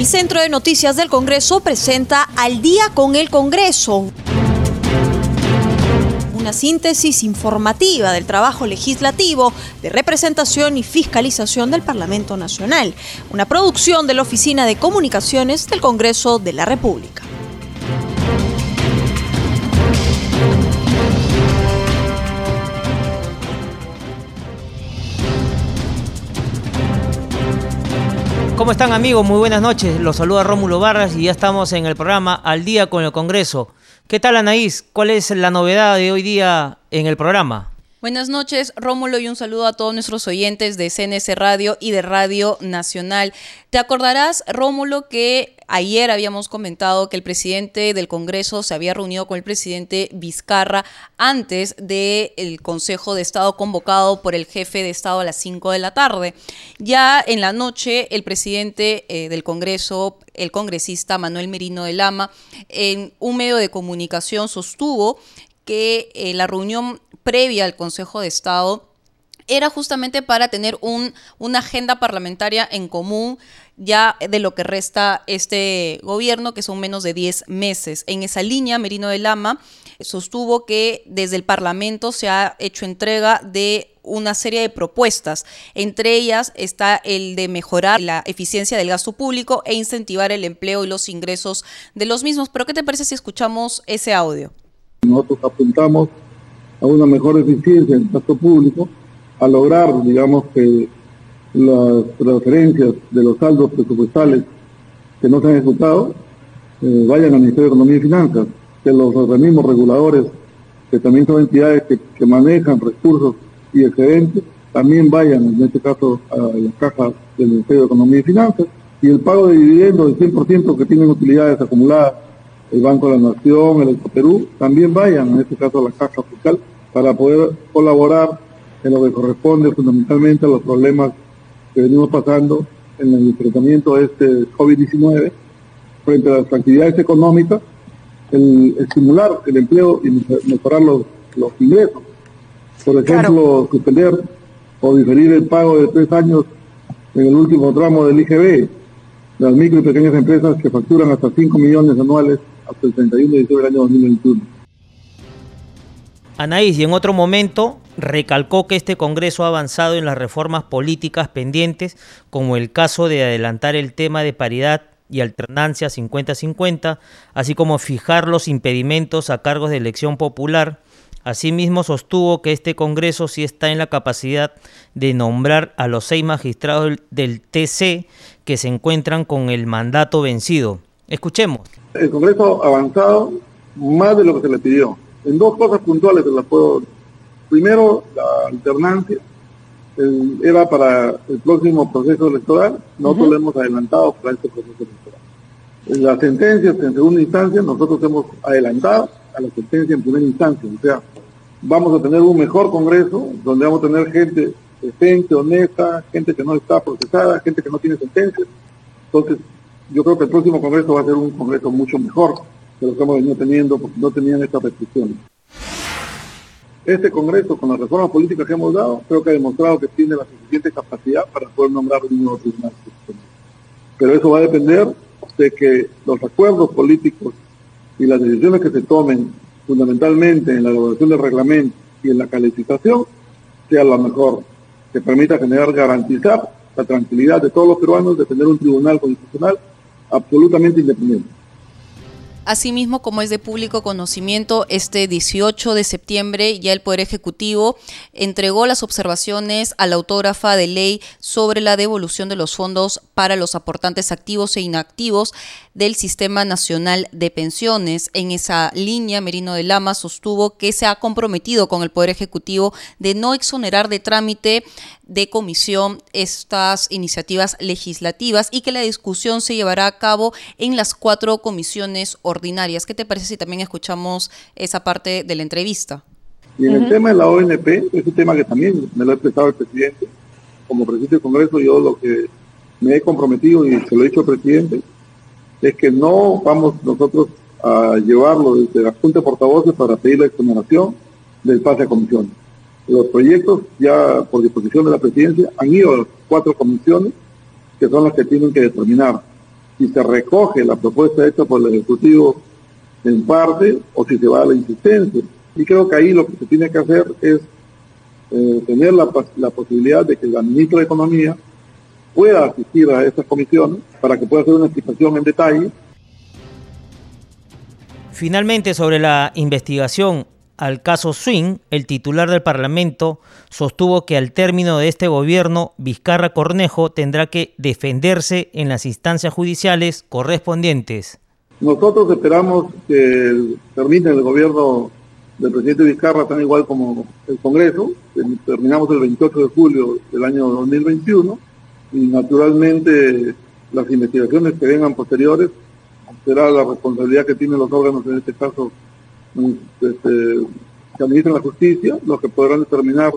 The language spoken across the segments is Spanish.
El Centro de Noticias del Congreso presenta Al día con el Congreso una síntesis informativa del trabajo legislativo, de representación y fiscalización del Parlamento Nacional, una producción de la Oficina de Comunicaciones del Congreso de la República. ¿Cómo están amigos? Muy buenas noches. Los saluda Rómulo Barras y ya estamos en el programa Al día con el Congreso. ¿Qué tal Anaís? ¿Cuál es la novedad de hoy día en el programa? Buenas noches, Rómulo, y un saludo a todos nuestros oyentes de CNS Radio y de Radio Nacional. Te acordarás, Rómulo, que ayer habíamos comentado que el presidente del Congreso se había reunido con el presidente Vizcarra antes del Consejo de Estado convocado por el jefe de Estado a las 5 de la tarde. Ya en la noche, el presidente eh, del Congreso, el congresista Manuel Merino de Lama, en un medio de comunicación sostuvo que eh, la reunión previa al Consejo de Estado era justamente para tener un, una agenda parlamentaria en común ya de lo que resta este gobierno, que son menos de 10 meses. En esa línea, Merino de Lama sostuvo que desde el Parlamento se ha hecho entrega de una serie de propuestas. Entre ellas está el de mejorar la eficiencia del gasto público e incentivar el empleo y los ingresos de los mismos. Pero ¿qué te parece si escuchamos ese audio? Nosotros apuntamos a una mejor eficiencia en el gasto público a lograr, digamos, que las transferencias de los saldos presupuestales que no se han ejecutado eh, vayan al Ministerio de Economía y Finanzas, que los organismos reguladores, que también son entidades que, manejan recursos y excedentes, también vayan, en este caso, a las cajas del Ministerio de Economía y Finanzas, y el pago de dividendos del 100% que tienen utilidades acumuladas el Banco de la Nación, el Perú, también vayan, en este caso, a la caja fiscal, para poder colaborar en lo que corresponde fundamentalmente a los problemas que venimos pasando en el tratamiento de este COVID-19 frente a las actividades económicas, el estimular el empleo y mejorar los, ingresos. Por ejemplo, suspender o diferir el pago de tres años en el último tramo del IGB, las micro y pequeñas empresas que facturan hasta 5 millones anuales hasta el 31 de diciembre del año 2021. Anaís, y en otro momento recalcó que este Congreso ha avanzado en las reformas políticas pendientes, como el caso de adelantar el tema de paridad y alternancia 50-50, así como fijar los impedimentos a cargos de elección popular. Asimismo, sostuvo que este Congreso sí está en la capacidad de nombrar a los seis magistrados del TC que se encuentran con el mandato vencido. Escuchemos. El Congreso ha avanzado más de lo que se le pidió en dos cosas puntuales se las puedo. Primero, la alternancia era para el próximo proceso electoral, nosotros lo hemos adelantado para este proceso electoral. En las sentencias en segunda instancia, nosotros hemos adelantado a la sentencia en primera instancia, o sea, vamos a tener un mejor Congreso, donde vamos a tener gente decente, honesta, gente que no está procesada, gente que no tiene sentencia. Entonces, yo creo que el próximo Congreso va a ser un Congreso mucho mejor que lo que hemos venido teniendo porque no tenían estas restricciones. Este Congreso, con las reformas políticas que hemos dado, creo que ha demostrado que tiene la suficiente capacidad para poder nombrar un nuevo tribunal Pero eso va a depender de que los acuerdos políticos y las decisiones que se tomen fundamentalmente en la elaboración del reglamento y en la calificación sea lo mejor, que permita generar, garantizar la tranquilidad de todos los peruanos de tener un tribunal constitucional absolutamente independiente. Asimismo, como es de público conocimiento, este 18 de septiembre ya el Poder Ejecutivo entregó las observaciones a la autógrafa de ley sobre la devolución de los fondos para los aportantes activos e inactivos del Sistema Nacional de Pensiones. En esa línea, Merino de Lama sostuvo que se ha comprometido con el Poder Ejecutivo de no exonerar de trámite de comisión estas iniciativas legislativas y que la discusión se llevará a cabo en las cuatro comisiones ordinarias. ¿Qué te parece si también escuchamos esa parte de la entrevista? Y en el tema de la ONP, es un tema que también me lo ha expresado el presidente. Como presidente del Congreso, yo lo que me he comprometido y se lo he dicho al presidente es que no vamos nosotros a llevarlo desde la Junta de Portavoces para pedir la exoneración del pase a comisiones. Los proyectos ya por disposición de la presidencia han ido a las cuatro comisiones que son las que tienen que determinar si se recoge la propuesta hecha por el Ejecutivo en parte o si se va a la insistencia. Y creo que ahí lo que se tiene que hacer es eh, tener la, posibilidad de que la ministra de Economía pueda asistir a estas comisiones para que pueda hacer una explicación en detalle. Finalmente, sobre la investigación al caso Swing, el titular del Parlamento sostuvo que al término de este gobierno, Vizcarra Cornejo tendrá que defenderse en las instancias judiciales correspondientes. Nosotros esperamos que termine el gobierno del presidente Vizcarra tan igual como el Congreso. Terminamos el 28 de julio del año 2021 y naturalmente las investigaciones que vengan posteriores será la responsabilidad que tienen los órganos, en este caso este, que administran la justicia, los que podrán determinar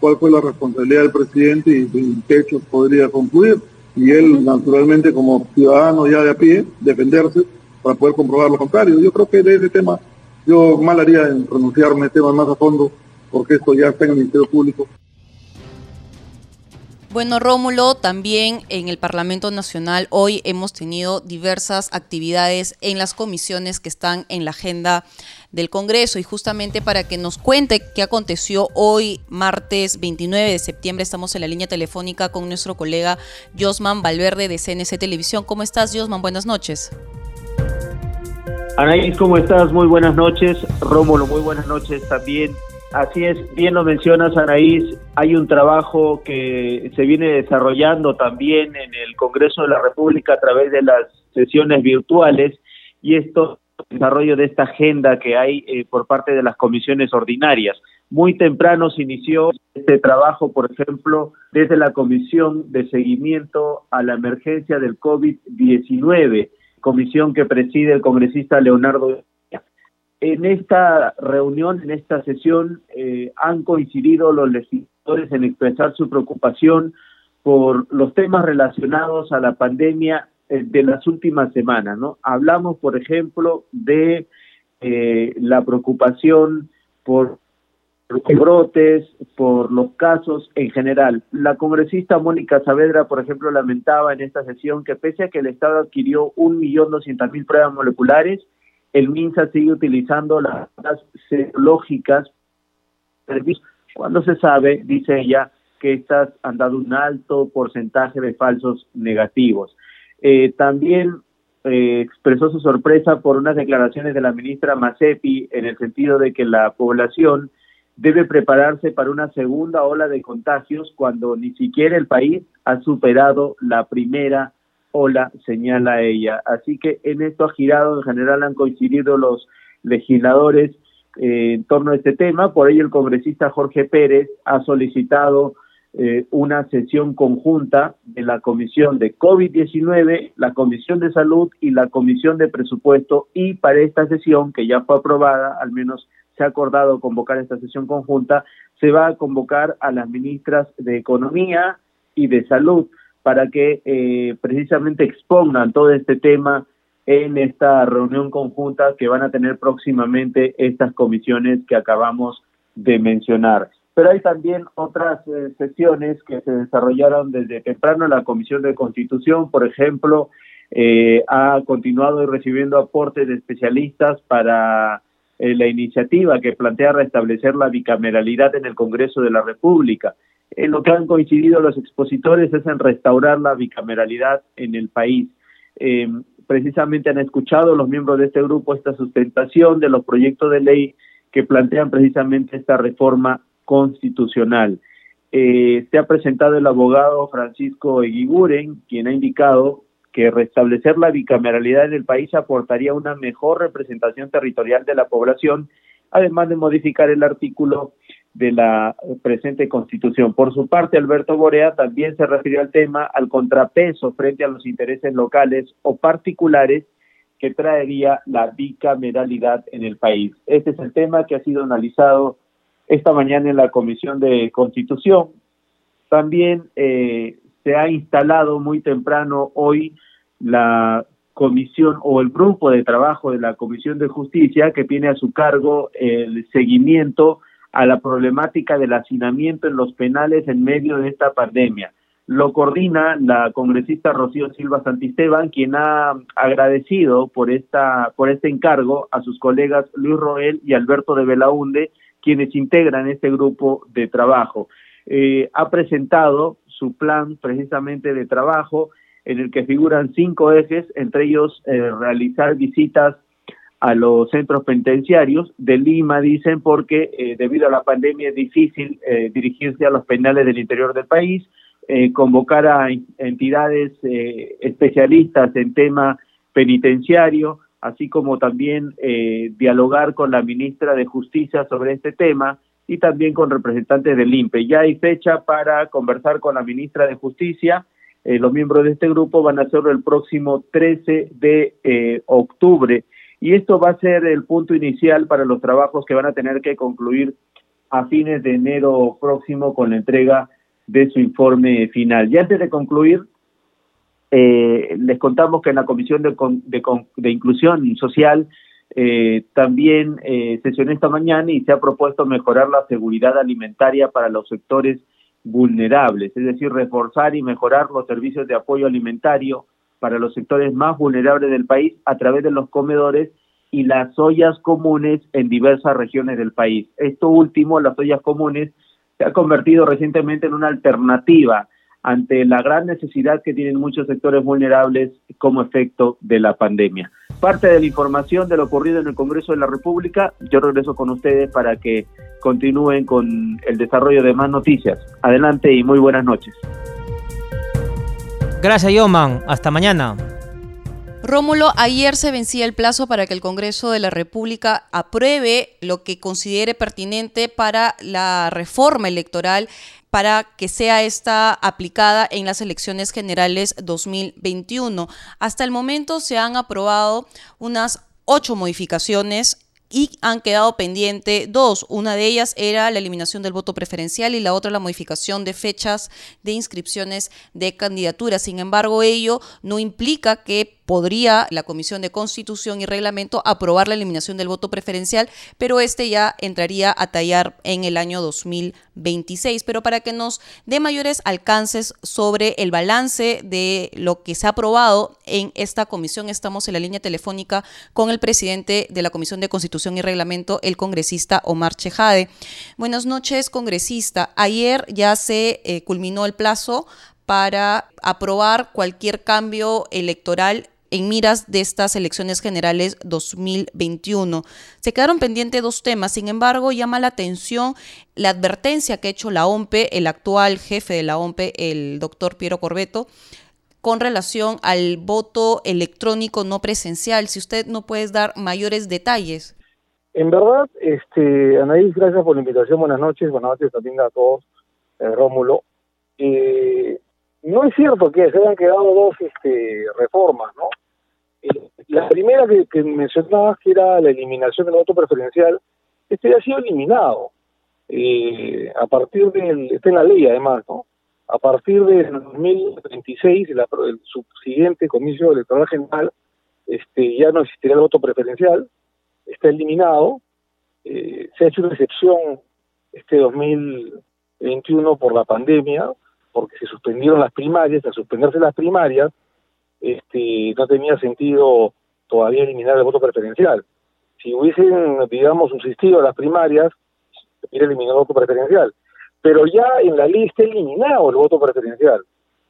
cuál fue la responsabilidad del presidente y en qué hechos podría concluir. Y él, naturalmente, como ciudadano ya de a pie, defenderse para poder comprobar lo contrario. Yo creo que de ese tema, yo mal haría en pronunciarme temas más a fondo, porque esto ya está en el Ministerio Público. Bueno, Rómulo, también en el Parlamento Nacional hoy hemos tenido diversas actividades en las comisiones que están en la agenda del Congreso y justamente para que nos cuente qué aconteció hoy, martes 29 de septiembre, estamos en la línea telefónica con nuestro colega Josman Valverde de CNC Televisión. ¿Cómo estás, Josman? Buenas noches. Anaís, ¿cómo estás? Muy buenas noches. Rómulo, muy buenas noches también Así es, bien lo mencionas, Anaís. Hay un trabajo que se viene desarrollando también en el Congreso de la República a través de las sesiones virtuales y esto, desarrollo de esta agenda que hay eh, por parte de las comisiones ordinarias. Muy temprano se inició este trabajo, por ejemplo, desde la Comisión de Seguimiento a la Emergencia del COVID-19, comisión que preside el congresista Leonardo en esta reunión, en esta sesión, eh, han coincidido los legisladores en expresar su preocupación por los temas relacionados a la pandemia eh, de las últimas semanas. Hablamos, por ejemplo, de eh, la preocupación por los brotes, por los casos en general. La congresista Mónica Saavedra, por ejemplo, lamentaba en esta sesión que pese a que el Estado adquirió un millón doscientas mil pruebas moleculares, el MINSA sigue utilizando las serológicas cuando se sabe, dice ella, que estas han dado un alto porcentaje de falsos negativos. Eh, también eh, expresó su sorpresa por unas declaraciones de la ministra Macepi en el sentido de que la población debe prepararse para una segunda ola de contagios cuando ni siquiera el país ha superado la primera Hola, señala ella. Así que en esto ha girado, en general han coincidido los legisladores eh, en torno a este tema, por ello el congresista Jorge Pérez ha solicitado eh, una sesión conjunta de la Comisión de COVID-19, la Comisión de Salud y la Comisión de Presupuesto. Y para esta sesión, que ya fue aprobada, al menos se ha acordado convocar esta sesión conjunta, se va a convocar a las ministras de Economía y de Salud para que eh, precisamente expongan todo este tema en esta reunión conjunta que van a tener próximamente estas comisiones que acabamos de mencionar. Pero hay también otras eh, sesiones que se desarrollaron desde temprano la Comisión de Constitución, por ejemplo, eh, ha continuado recibiendo aportes de especialistas para la iniciativa que plantea restablecer la bicameralidad en el Congreso de la República. En lo que han coincidido los expositores es en restaurar la bicameralidad en el país. Eh, precisamente han escuchado los miembros de este grupo esta sustentación de los proyectos de ley que plantean precisamente esta reforma constitucional. Eh, se ha presentado el abogado Francisco Eguiguren, quien ha indicado que restablecer la bicameralidad en el país aportaría una mejor representación territorial de la población, además de modificar el artículo de la presente constitución. Por su parte, Alberto Borea también se refirió al tema, al contrapeso frente a los intereses locales o particulares que traería la bicameralidad en el país. Este es el tema que ha sido analizado esta mañana en la Comisión de Constitución. También eh, se ha instalado muy temprano hoy la comisión o el grupo de trabajo de la Comisión de Justicia que tiene a su cargo el seguimiento a la problemática del hacinamiento en los penales en medio de esta pandemia. Lo coordina la congresista Rocío Silva Santisteban, quien ha agradecido por esta por este encargo a sus colegas Luis Roel y Alberto de Belaunde, quienes integran este grupo de trabajo. Eh, ha presentado su plan precisamente de trabajo en el que figuran cinco ejes, entre ellos eh, realizar visitas a los centros penitenciarios de Lima, dicen, porque eh, debido a la pandemia es difícil dirigirse a los penales del interior del país, eh, convocar a entidades eh, especialistas en tema penitenciario, así como también eh, dialogar con la ministra de Justicia sobre este tema y también con representantes del INPE. Ya hay fecha para conversar con la ministra de Justicia. los miembros de este grupo van a hacerlo el próximo 13 de octubre. Y esto va a ser el punto inicial para los trabajos que van a tener que concluir a fines de enero próximo con la entrega de su informe final. Y antes de concluir, eh, les contamos que en la Comisión de, de, Inclusión Social eh, también eh, esta mañana y se ha propuesto mejorar la seguridad alimentaria para los sectores vulnerables, es decir, reforzar y mejorar los servicios de apoyo alimentario para los sectores más vulnerables del país a través de los comedores y las ollas comunes en diversas regiones del país. Esto último, las ollas comunes, se ha convertido recientemente en una alternativa ante la gran necesidad que tienen muchos sectores vulnerables como efecto de la pandemia. Parte de la información de lo ocurrido en el Congreso de la República, yo regreso con ustedes para que continúen con el desarrollo de más noticias. Adelante y muy buenas noches. Gracias, Yoman. Hasta mañana. Rómulo, ayer se vencía el plazo para que el Congreso de la República apruebe lo que considere pertinente para la reforma electoral para que sea esta aplicada en las elecciones generales 2021. Hasta el momento se han aprobado unas ocho modificaciones y han quedado pendiente dos. Una de ellas era la eliminación del voto preferencial y la otra la modificación de fechas de inscripciones de candidaturas. Sin embargo, ello no implica que podría la Comisión de Constitución y Reglamento aprobar la eliminación del voto preferencial, pero este ya entraría a tallar en el año 2026. Pero para que nos dé mayores alcances sobre el balance de lo que se ha aprobado en esta comisión, estamos en la línea telefónica con el presidente de la Comisión de Constitución y Reglamento, el congresista Omar Chejade. Buenas noches, congresista. Ayer ya se eh, culminó el plazo para aprobar cualquier cambio electoral en miras de estas elecciones generales 2021. Se quedaron pendientes dos temas, sin embargo, llama la atención la advertencia que ha hecho la OMPE, el actual jefe de la OMPE, el doctor Piero Corbeto, con relación al voto electrónico no presencial. Si usted no puede dar mayores detalles. En verdad, este, Anaís, gracias por la invitación. Buenas noches. Buenas noches también a todos, eh, Rómulo. Eh, no es cierto que se hayan quedado dos este, reformas, ¿no? La primera que, que, mencionabas, que era la eliminación del voto preferencial, este ha sido eliminado. Eh, a partir del, está en la ley además, ¿no? A partir del 2026, el, el subsiguiente comicio electoral general, este, ya no existirá el voto preferencial, está eliminado. Eh, se ha hecho una excepción este 2021 por la pandemia, porque se suspendieron las primarias, al suspenderse las primarias, este, no tenía sentido todavía eliminar el voto preferencial. Si hubiesen, digamos, subsistido las primarias, se hubiera eliminado el voto preferencial. Pero ya en la ley está eliminado el voto preferencial.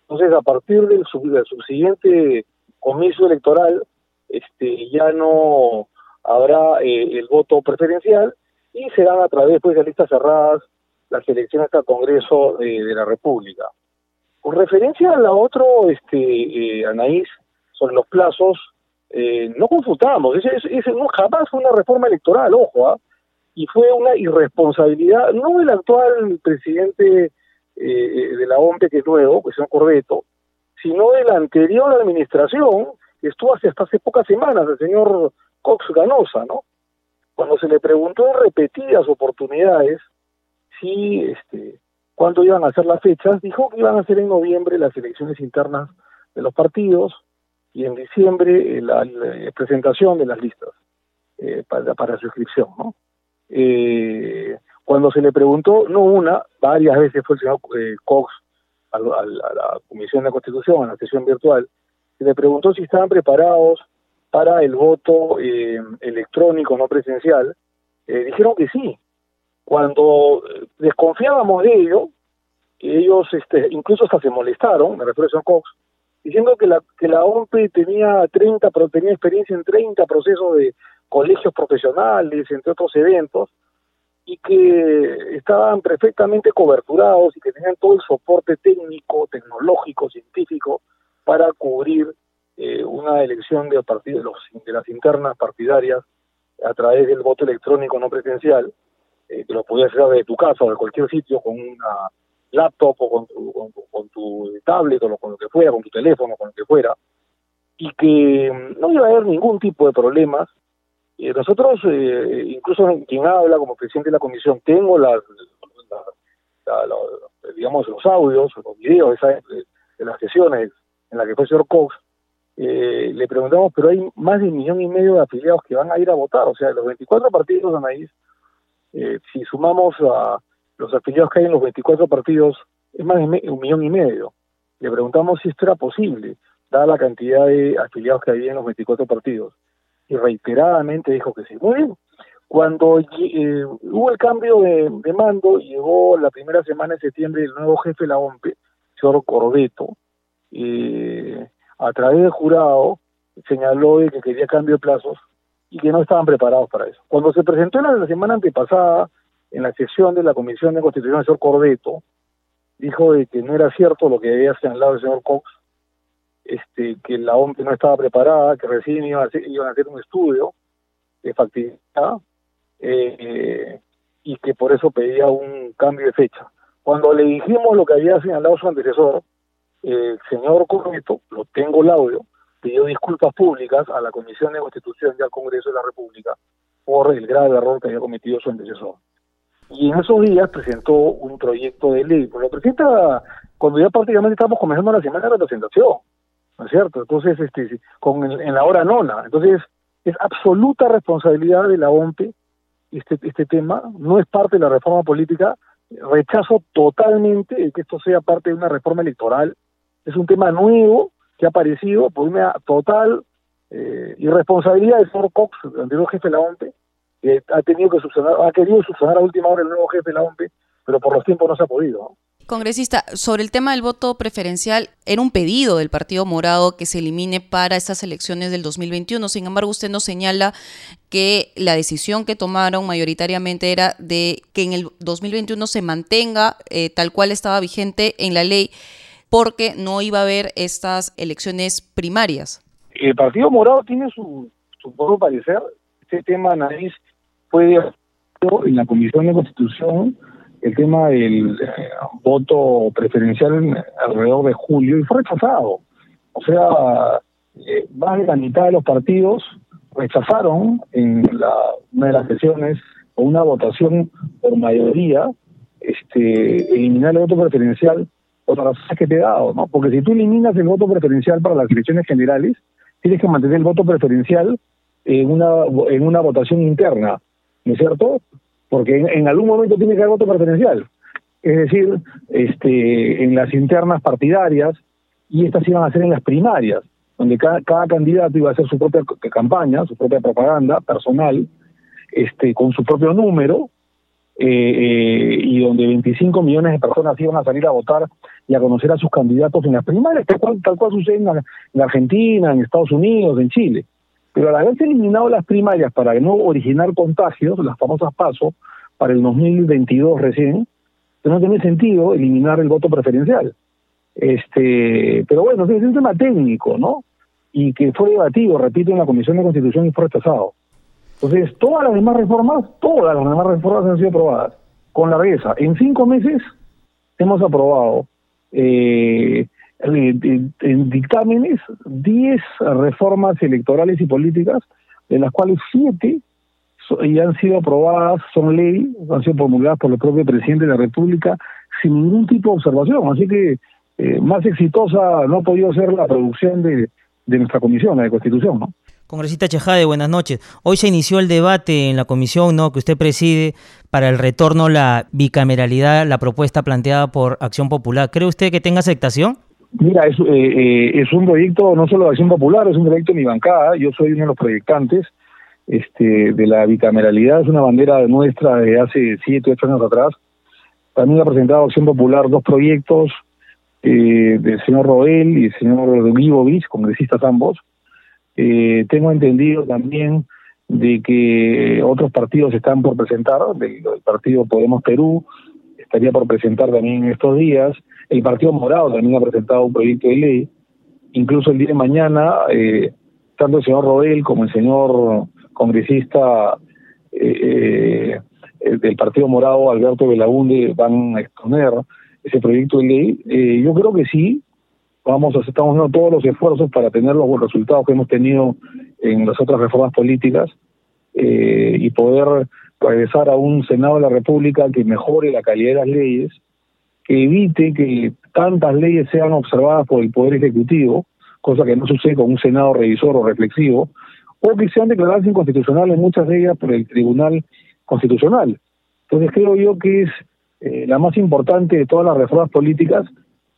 Entonces, a partir del, subsiguiente comicio electoral, este, ya no habrá eh, el voto preferencial y serán a través pues, de listas cerradas las elecciones al Congreso eh, de la República. Con referencia a la otro, este, eh, Anaís, sobre los plazos, eh, no confundamos, ese, ese, no, jamás fue una reforma electoral, ojo, ¿ah? y fue una irresponsabilidad, no del actual presidente eh, de la OMP, que es nuevo, que es un Corbeto, sino de la anterior administración, que estuvo hace, hasta hace pocas semanas, el señor Cox Ganosa, ¿no? Cuando se le preguntó en repetidas oportunidades si este, cuándo iban a ser las fechas, dijo que iban a ser en noviembre las elecciones internas de los partidos y en diciembre eh, la, presentación de las listas eh, para, para su inscripción. ¿no? Eh, cuando se le preguntó, no una, varias veces fue el señor Cox a, la Comisión de Constitución, a la sesión virtual, se le preguntó si estaban preparados para el voto eh, electrónico no presencial, eh, dijeron que sí. Cuando desconfiábamos de ello, ellos este, incluso hasta se molestaron, me refiero a John Cox, diciendo que la, que la OMP tenía 30, tenía experiencia en 30 procesos de colegios profesionales, entre otros eventos, y que estaban perfectamente coberturados y que tenían todo el soporte técnico, tecnológico, científico para cubrir eh, una elección de, de, los, de las internas partidarias a través del voto electrónico no presencial, eh, que lo podías hacer de tu casa o de cualquier sitio con una laptop o con tu, con, tu tablet o con lo que fuera, con tu teléfono, con lo que fuera, y que mm, no iba a haber ningún tipo de problemas. Eh, nosotros, eh, incluso quien habla como presidente de la comisión, tengo las, digamos, los audios, los videos de, de, las sesiones en las que fue el señor Cox, eh, le preguntamos, pero hay más de un millón y medio de afiliados que van a ir a votar, o sea, los 24 partidos Anaís, eh, si sumamos a los afiliados que hay en los 24 partidos, es más de un millón y medio. Le preguntamos si esto era posible, dada la cantidad de afiliados que había en los 24 partidos. Y reiteradamente dijo que sí. Muy bien. Cuando eh, hubo el cambio de, mando, llegó la primera semana de septiembre el nuevo jefe de la OMP, señor Corbeto, eh, a través del jurado señaló de que quería cambio de plazos y que no estaban preparados para eso. Cuando se presentó en la semana antepasada en la sesión de la Comisión de Constitución, el señor Corbeto dijo de que no era cierto lo que había señalado el señor Cox, este, que la OMP no estaba preparada, que recién iban a hacer, iban a hacer un estudio de factibilidad eh, y que por eso pedía un cambio de fecha. Cuando le dijimos lo que había señalado su antecesor, el señor Corbeto, lo tengo el audio, pidió disculpas públicas a la Comisión de Constitución y al Congreso de la República por el grave error que había cometido su antecesor y en esos días presentó un proyecto de ley. Pues lo presenta cuando ya prácticamente estamos comenzando la semana de representación, ¿no es cierto? Entonces, este, con en la hora nona. Entonces, es absoluta responsabilidad de la OMP este, este tema, no es parte de la reforma política, rechazo totalmente que esto sea parte de una reforma electoral, es un tema nuevo que ha aparecido por una total eh, irresponsabilidad del señor Cox, el anterior jefe de la OMP, ha tenido que subsanar, ha querido subsanar a última hora el nuevo jefe de la OMP, pero por los tiempos no se ha podido. Congresista, sobre el tema del voto preferencial, era un pedido del Partido Morado que se elimine para estas elecciones del 2021. Sin embargo, usted nos señala que la decisión que tomaron mayoritariamente era de que en el 2021 se mantenga eh, tal cual estaba vigente en la ley, porque no iba a haber estas elecciones primarias. El Partido Morado tiene su, su parecer. Este tema, nariz fue en la Comisión de Constitución el tema del eh, voto preferencial alrededor de julio y fue rechazado. O sea, eh, más de la mitad de los partidos rechazaron en la, una de las sesiones o una votación por mayoría este, eliminar el voto preferencial razones que te he dado, ¿no? Porque si tú eliminas el voto preferencial para las elecciones generales, tienes que mantener el voto preferencial en una, en una votación interna. ¿no es cierto? Porque en, algún momento tiene que haber voto preferencial. Es decir, este, en las internas partidarias, y estas iban a ser en las primarias, donde cada, cada candidato iba a hacer su propia campaña, su propia propaganda personal, este, con su propio número, eh, eh, y donde 25 millones de personas iban a salir a votar y a conocer a sus candidatos en las primarias, tal cual, tal cual sucede en Argentina, en Estados Unidos, en Chile. Pero al haberse eliminado las primarias para no originar contagios, las famosas pasos, para el 2022 recién, no tiene sentido eliminar el voto preferencial. Este, pero bueno, es un tema técnico, ¿no? Y que fue debatido, repito, en la Comisión de Constitución y fue rechazado. Entonces, todas las demás reformas, todas las demás reformas han sido aprobadas con la largueza. En cinco meses hemos aprobado eh, en dictámenes 10 reformas electorales y políticas, de las cuales 7 ya han sido aprobadas, son ley, han sido promulgadas por el propio presidente de la República sin ningún tipo de observación. Así que eh, más exitosa no ha podido ser la producción de, de nuestra comisión, la de Constitución, ¿no? Congresista Chejade, buenas noches. Hoy se inició el debate en la comisión ¿no? que usted preside para el retorno a la bicameralidad, la propuesta planteada por Acción Popular. ¿Cree usted que tenga aceptación? Mira, es, eh, eh, es un proyecto no solo de Acción Popular, es un proyecto de mi bancada. Yo soy uno de los proyectantes este, de la bicameralidad. Es una bandera nuestra de hace siete, ocho años atrás. También ha presentado Acción Popular dos proyectos eh, del señor Roel y el señor Vivovich, congresistas ambos eh, tengo entendido también de que otros partidos están por presentar, del, partido Podemos Perú estaría por presentar también en estos días, el Partido Morado también ha presentado un proyecto de ley, incluso el día de mañana, eh, tanto el señor Rodel como el señor congresista eh, eh, del Partido Morado, Alberto Belaunde, van a exponer ese proyecto de ley. Eh, yo creo que sí, vamos estamos haciendo todos los esfuerzos para tener los resultados que hemos tenido en las otras reformas políticas eh, y poder regresar a un Senado de la República que mejore la calidad de las leyes, que evite que tantas leyes sean observadas por el Poder Ejecutivo, cosa que no sucede con un Senado revisor o reflexivo, o que sean declaradas inconstitucionales muchas de ellas por el Tribunal Constitucional. Entonces creo yo que es eh, la más importante de todas las reformas políticas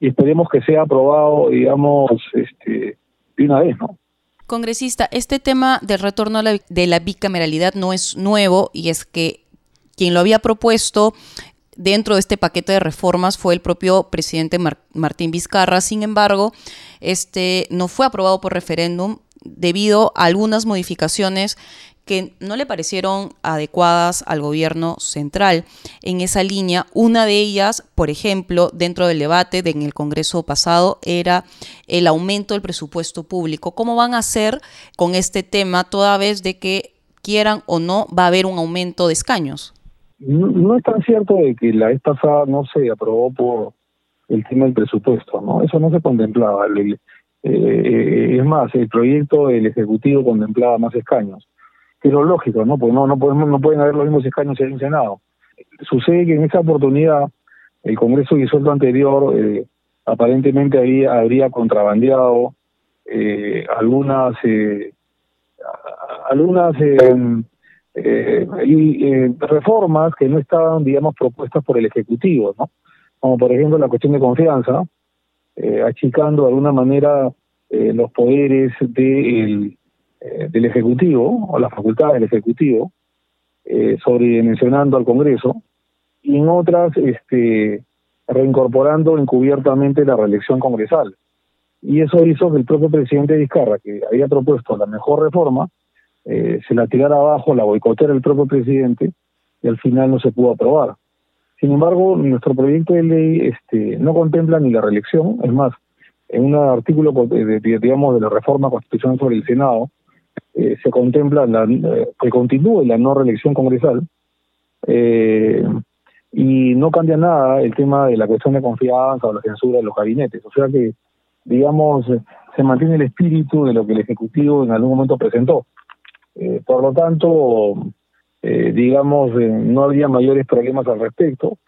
y esperemos que sea aprobado, digamos, este, de una vez, ¿no? Congresista, este tema del retorno de la bicameralidad no es nuevo y es que quien lo había propuesto dentro de este paquete de reformas fue el propio presidente Martín Vizcarra. Sin embargo, este no fue aprobado por referéndum debido a algunas modificaciones que no le parecieron adecuadas al gobierno central. En esa línea, una de ellas, por ejemplo, dentro del debate en el Congreso pasado, era el aumento del presupuesto público. ¿Cómo van a hacer con este tema toda vez de que quieran o no va a haber un aumento de escaños? No, es tan cierto de que la vez pasada no se aprobó por el tema del presupuesto, ¿no? Eso no se contemplaba. Eh, es más, el proyecto del Ejecutivo contemplaba más escaños es lo lógico, ¿no? Porque no, no, podemos, no pueden haber los mismos escaños en el Senado. Sucede que en esa oportunidad el Congreso disuelto anterior eh, aparentemente había, habría contrabandeado eh, algunas eh, algunas eh, reformas que no estaban, digamos, propuestas por el Ejecutivo, ¿no? Como por ejemplo la cuestión de confianza, achicando de alguna manera los poderes del eh, del Ejecutivo, o la facultad del Ejecutivo, eh, sobredimensionando al Congreso, y en otras este, reincorporando encubiertamente la reelección congresal. Y eso hizo que el propio presidente Vizcarra, que había propuesto la mejor reforma, eh, se la tirara abajo, la boicoteara el propio presidente, y al final no se pudo aprobar. Sin embargo, nuestro proyecto de ley este, no contempla ni la reelección, es más, en un artículo de, digamos de la reforma constitucional sobre el Senado, eh, se contempla la, eh, que continúe la no reelección congresal eh, y no cambia nada el tema de la cuestión de confianza o la censura de los gabinetes. O sea que, digamos, se mantiene el espíritu de lo que el Ejecutivo en algún momento presentó. por lo tanto, digamos, no habría mayores problemas al respecto.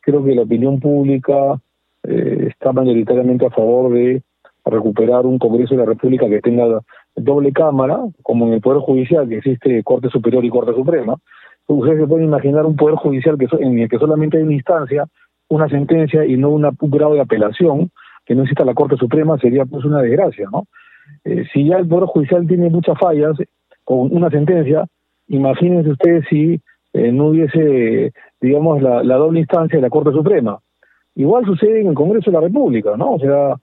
Creo que la opinión pública está mayoritariamente a favor de recuperar un Congreso de la República que tenga doble cámara, como en el Poder Judicial, que existe Corte Superior y Corte Suprema. Ustedes se pueden imaginar un Poder Judicial que en el que solamente hay una instancia, una sentencia y no una, un grado de apelación, que no exista la Corte Suprema, sería pues una desgracia, ¿no? Eh, si ya el Poder Judicial tiene muchas fallas con una sentencia, imagínense ustedes si eh, no hubiese, digamos, la, la doble instancia de la Corte Suprema. Igual sucede en el Congreso de la República, ¿no? O sea,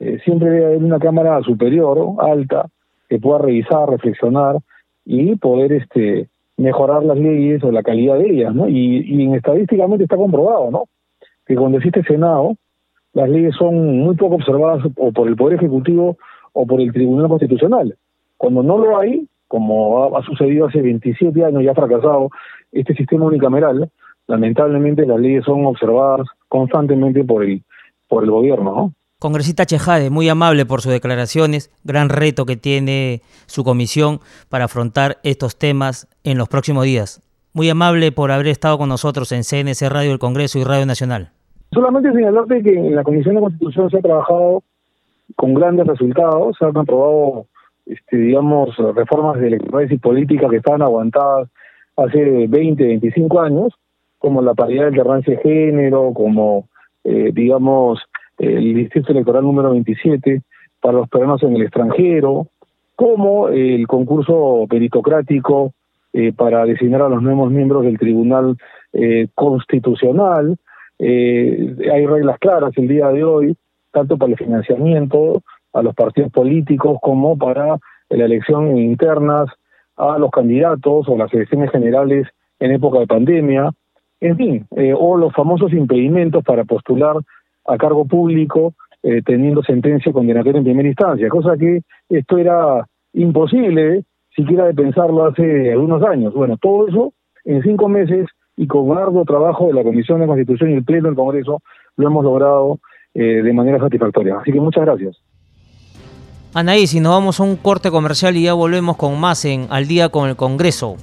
eh, siempre debe haber una Cámara superior, alta, que pueda revisar, reflexionar y poder este mejorar las leyes o la calidad de ellas, ¿no? Y, y estadísticamente está comprobado, ¿no? Que cuando existe Senado, las leyes son muy poco observadas o por el Poder Ejecutivo o por el Tribunal Constitucional. Cuando no lo hay, como ha, sucedido hace 27 años y ha fracasado este sistema unicameral, lamentablemente las leyes son observadas constantemente por el por el gobierno, ¿no? Congresista Chejade, muy amable por sus declaraciones, gran reto que tiene su comisión para afrontar estos temas en los próximos días. Muy amable por haber estado con nosotros en CNC Radio del Congreso y Radio Nacional. Solamente señalarte que en la Comisión de Constitución se ha trabajado con grandes resultados, se han aprobado este, digamos, reformas electorales y políticas que estaban aguantadas hace 20, 25 años, como la paridad de alternancia de género, como, eh, digamos, el distrito electoral número 27 para los peruanos en el extranjero, como el concurso meritocrático eh, para designar a los nuevos miembros del Tribunal eh, Constitucional. Eh, hay reglas claras el día de hoy, tanto para el financiamiento a los partidos políticos como para la elección internas a los candidatos o las elecciones generales en época de pandemia, en fin, eh, o los famosos impedimentos para postular a cargo público eh, teniendo sentencia condenatoria en primera instancia, cosa que esto era imposible siquiera de pensarlo hace algunos años. Bueno, todo eso en cinco meses y con arduo trabajo de la Comisión de Constitución y el Pleno del Congreso lo hemos logrado eh, de manera satisfactoria. Así que muchas gracias. Anaí, si nos vamos a un corte comercial y ya volvemos con más en Al día con el Congreso.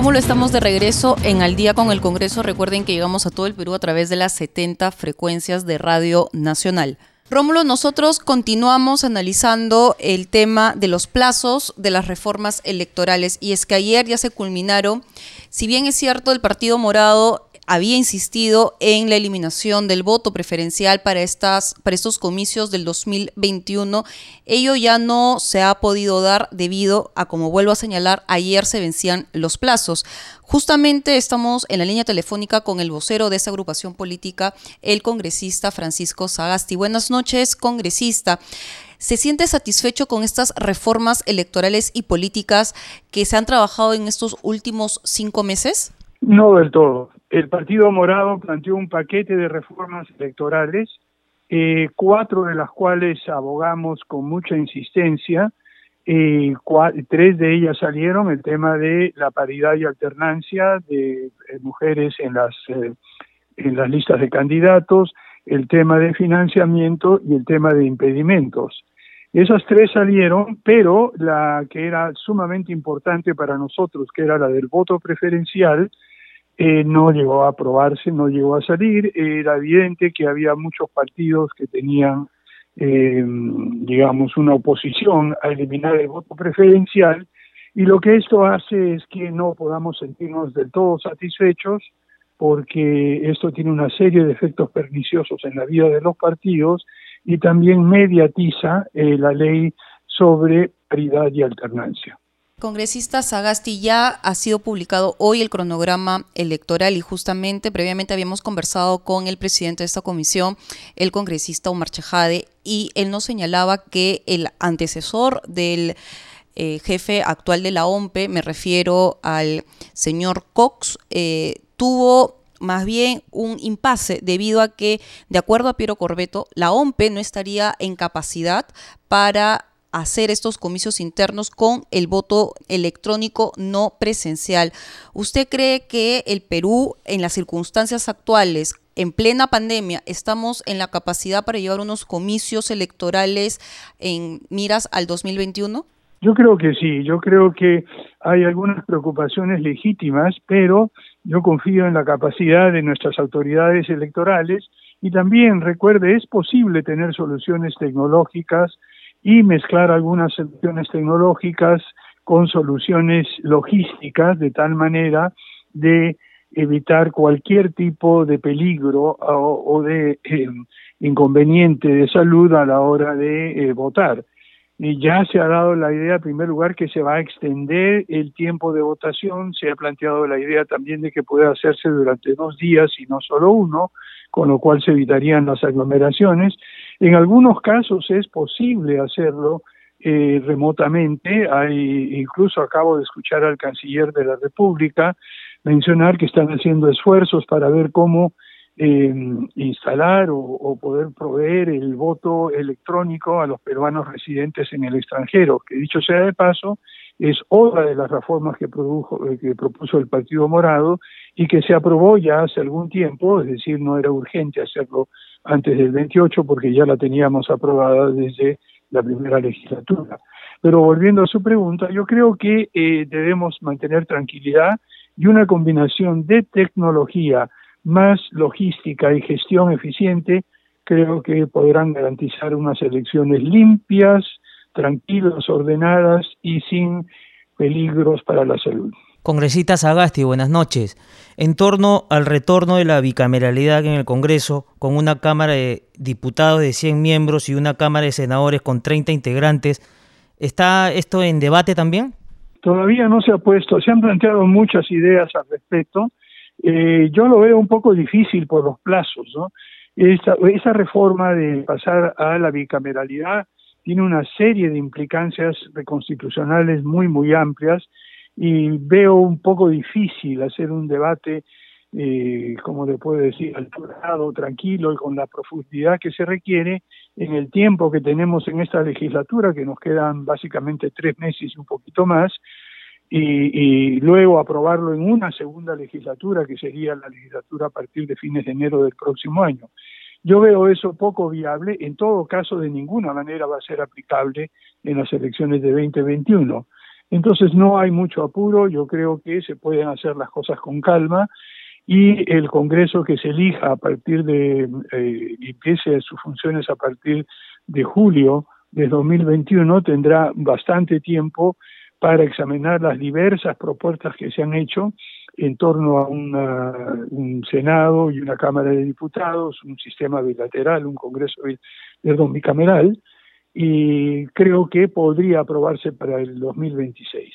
Rómulo, estamos de regreso en Al día con el Congreso. Recuerden que llegamos a todo el Perú a través de las 70 frecuencias de Radio Nacional. Rómulo, nosotros continuamos analizando el tema de los plazos de las reformas electorales y es que ayer ya se culminaron, si bien es cierto, el Partido Morado había insistido en la eliminación del voto preferencial para, estas, para estos comicios del 2021. Ello ya no se ha podido dar debido a, como vuelvo a señalar, ayer se vencían los plazos. Justamente estamos en la línea telefónica con el vocero de esta agrupación política, el congresista Francisco Sagasti. Buenas noches, congresista. ¿Se siente satisfecho con estas reformas electorales y políticas que se han trabajado en estos últimos cinco meses? No del todo el Partido Morado planteó un paquete de reformas electorales, eh, cuatro de las cuales abogamos con mucha insistencia, eh, tres de ellas salieron, el tema de la paridad y alternancia de eh, mujeres en las, en las listas de candidatos, el tema de financiamiento y el tema de impedimentos. Esas tres salieron, pero la que era sumamente importante para nosotros, que era la del voto preferencial, eh, no llegó a aprobarse, no llegó a salir. Era evidente que había muchos partidos que tenían, eh, digamos, una oposición a eliminar el voto preferencial y lo que esto hace es que no podamos sentirnos del todo satisfechos porque esto tiene una serie de efectos perniciosos en la vida de los partidos y también mediatiza eh, la ley sobre paridad y alternancia. Congresista Sagasti, ya ha sido publicado hoy el cronograma electoral y justamente previamente habíamos conversado con el presidente de esta comisión, el congresista Omar Chejade, y él nos señalaba que el antecesor del eh, jefe actual de la OMPE, me refiero al señor Cox, eh, tuvo más bien un impasse debido a que, de acuerdo a Piero Corbeto, la OMPE no estaría en capacidad para hacer estos comicios internos con el voto electrónico no presencial. ¿Usted cree que el Perú, en las circunstancias actuales, en plena pandemia, estamos en la capacidad para llevar unos comicios electorales en miras al 2021? Yo creo que sí, yo creo que hay algunas preocupaciones legítimas, pero yo confío en la capacidad de nuestras autoridades electorales y también recuerde, es posible tener soluciones tecnológicas y mezclar algunas soluciones tecnológicas con soluciones logísticas de tal manera de evitar cualquier tipo de peligro o, de em, inconveniente de salud a la hora de eh, votar. Y ya se ha dado la idea, en primer lugar, que se va a extender el tiempo de votación, se ha planteado la idea también de que puede hacerse durante dos días y no solo uno, con lo cual se evitarían las aglomeraciones. En algunos casos es posible hacerlo eh, remotamente. Hay, incluso acabo de escuchar al canciller de la República mencionar que están haciendo esfuerzos para ver cómo eh, instalar o, o, poder proveer el voto electrónico a los peruanos residentes en el extranjero, que dicho sea de paso, es otra de las reformas que, produjo, eh, que propuso el Partido Morado y que se aprobó ya hace algún tiempo, es decir, no era urgente hacerlo antes del 28 porque ya la teníamos aprobada desde la primera legislatura. Pero volviendo a su pregunta, yo creo que eh, debemos mantener tranquilidad y una combinación de tecnología más logística y gestión eficiente, creo que podrán garantizar unas elecciones limpias, tranquilas, ordenadas y sin peligros para la salud. Congresista Sagasti, buenas noches. En torno al retorno de la bicameralidad en el Congreso, con una Cámara de Diputados de 100 miembros y una Cámara de Senadores con 30 integrantes, ¿está esto en debate también? Todavía no se ha puesto, se han planteado muchas ideas al respecto. Eh, yo lo veo un poco difícil por los plazos, ¿no? esa reforma de pasar a la bicameralidad tiene una serie de implicancias constitucionales muy, muy amplias y veo un poco difícil hacer un debate, eh, como le puedo decir, alturado, tranquilo y con la profundidad que se requiere en el tiempo que tenemos en esta legislatura, que nos quedan básicamente tres meses y un poquito más, y, y, luego aprobarlo en una segunda legislatura, que sería la legislatura a partir de fines de enero del próximo año. Yo veo eso poco viable, en todo caso de ninguna manera va a ser aplicable en las elecciones de 2021. Entonces no hay mucho apuro, yo creo que se pueden hacer las cosas con calma y el Congreso que se elija a partir de, eh, empiece sus funciones a partir de julio de 2021 tendrá bastante tiempo para examinar las diversas propuestas que se han hecho en torno a un Senado y una Cámara de Diputados, un sistema bilateral, un Congreso perdón, bicameral, y creo que podría aprobarse para el 2026.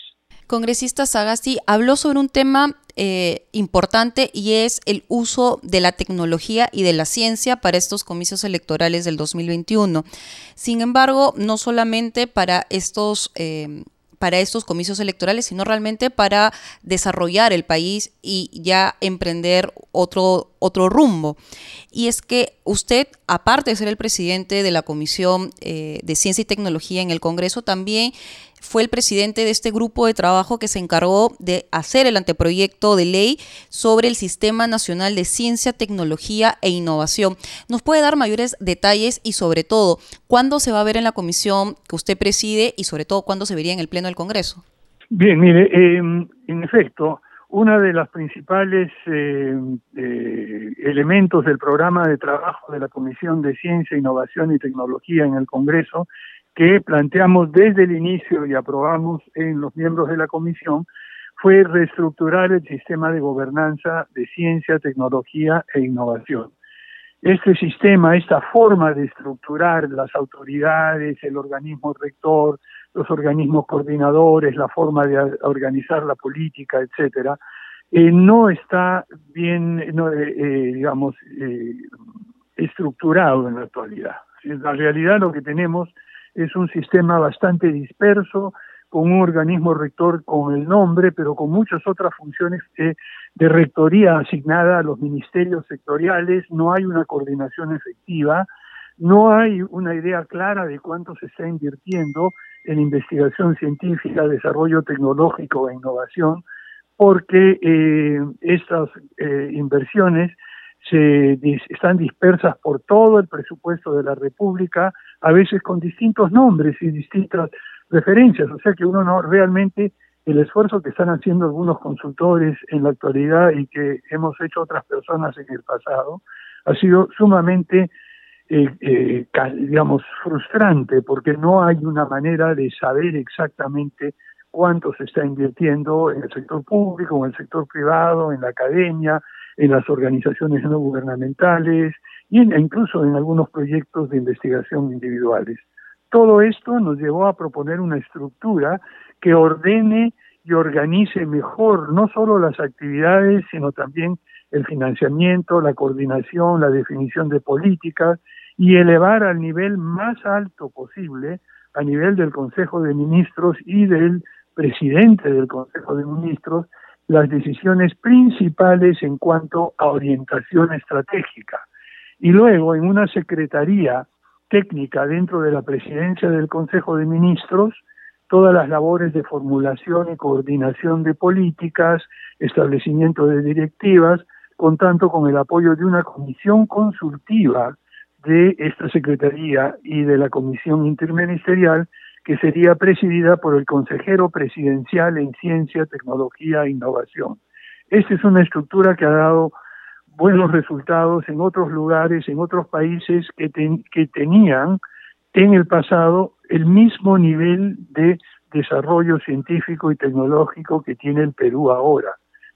Congresista Sagasti habló sobre un tema eh, importante y es el uso de la tecnología y de la ciencia para estos comicios electorales del 2021. Sin embargo, no solamente para estos eh, para estos comicios electorales, sino realmente para desarrollar el país y ya emprender otro, otro rumbo. Y es que usted, aparte de ser el presidente de la Comisión eh, de Ciencia y Tecnología en el Congreso, también fue el presidente de este grupo de trabajo que se encargó de hacer el anteproyecto de ley sobre el Sistema Nacional de Ciencia, Tecnología e Innovación. ¿Nos puede dar mayores detalles y sobre todo cuándo se va a ver en la comisión que usted preside y sobre todo cuándo se vería en el Pleno del Congreso? Bien, mire, em, en efecto, uno de los principales eh, eh, elementos del programa de trabajo de la Comisión de Ciencia, Innovación y Tecnología en el Congreso que planteamos desde el inicio y aprobamos en los miembros de la comisión fue reestructurar el sistema de gobernanza de ciencia, tecnología e innovación. Este sistema, esta forma de estructurar las autoridades, el organismo rector, los organismos coordinadores, la forma de organizar la política, etcétera, eh, no está bien, eh, eh, digamos, estructurado en la actualidad. La realidad lo que tenemos es un sistema bastante disperso, con un organismo rector con el nombre, pero con muchas otras funciones de rectoría asignada a los ministerios sectoriales, no hay una coordinación efectiva, no hay una idea clara de cuánto se está invirtiendo en investigación científica, desarrollo tecnológico e innovación, porque eh, estas eh, inversiones se están dispersas por todo el presupuesto de la República, a veces con distintos nombres y distintas referencias, o sea que uno no realmente el esfuerzo que están haciendo algunos consultores en la actualidad y que hemos hecho otras personas en el pasado ha sido sumamente eh, eh, digamos frustrante porque no hay una manera de saber exactamente cuánto se está invirtiendo en el sector público, en el sector privado, en la academia, en las organizaciones no gubernamentales e incluso en algunos proyectos de investigación individuales. Todo esto nos llevó a proponer una estructura que ordene y organice mejor no solo las actividades, sino también el financiamiento, la coordinación, la definición de políticas y elevar al nivel más alto posible, a nivel del Consejo de Ministros y del presidente del Consejo de Ministros, las decisiones principales en cuanto a orientación estratégica. Y luego, en una secretaría técnica dentro de la presidencia del Consejo de Ministros, todas las labores de formulación y coordinación de políticas, establecimiento de directivas, contando con el apoyo de una comisión consultiva de esta Secretaría y de la Comisión Interministerial, que sería presidida por el consejero presidencial en Ciencia, Tecnología e Innovación. Esta es una estructura que ha dado buenos resultados en otros lugares, en otros países que, que tenían en el pasado el mismo nivel de desarrollo científico y tecnológico que tiene el Perú ahora.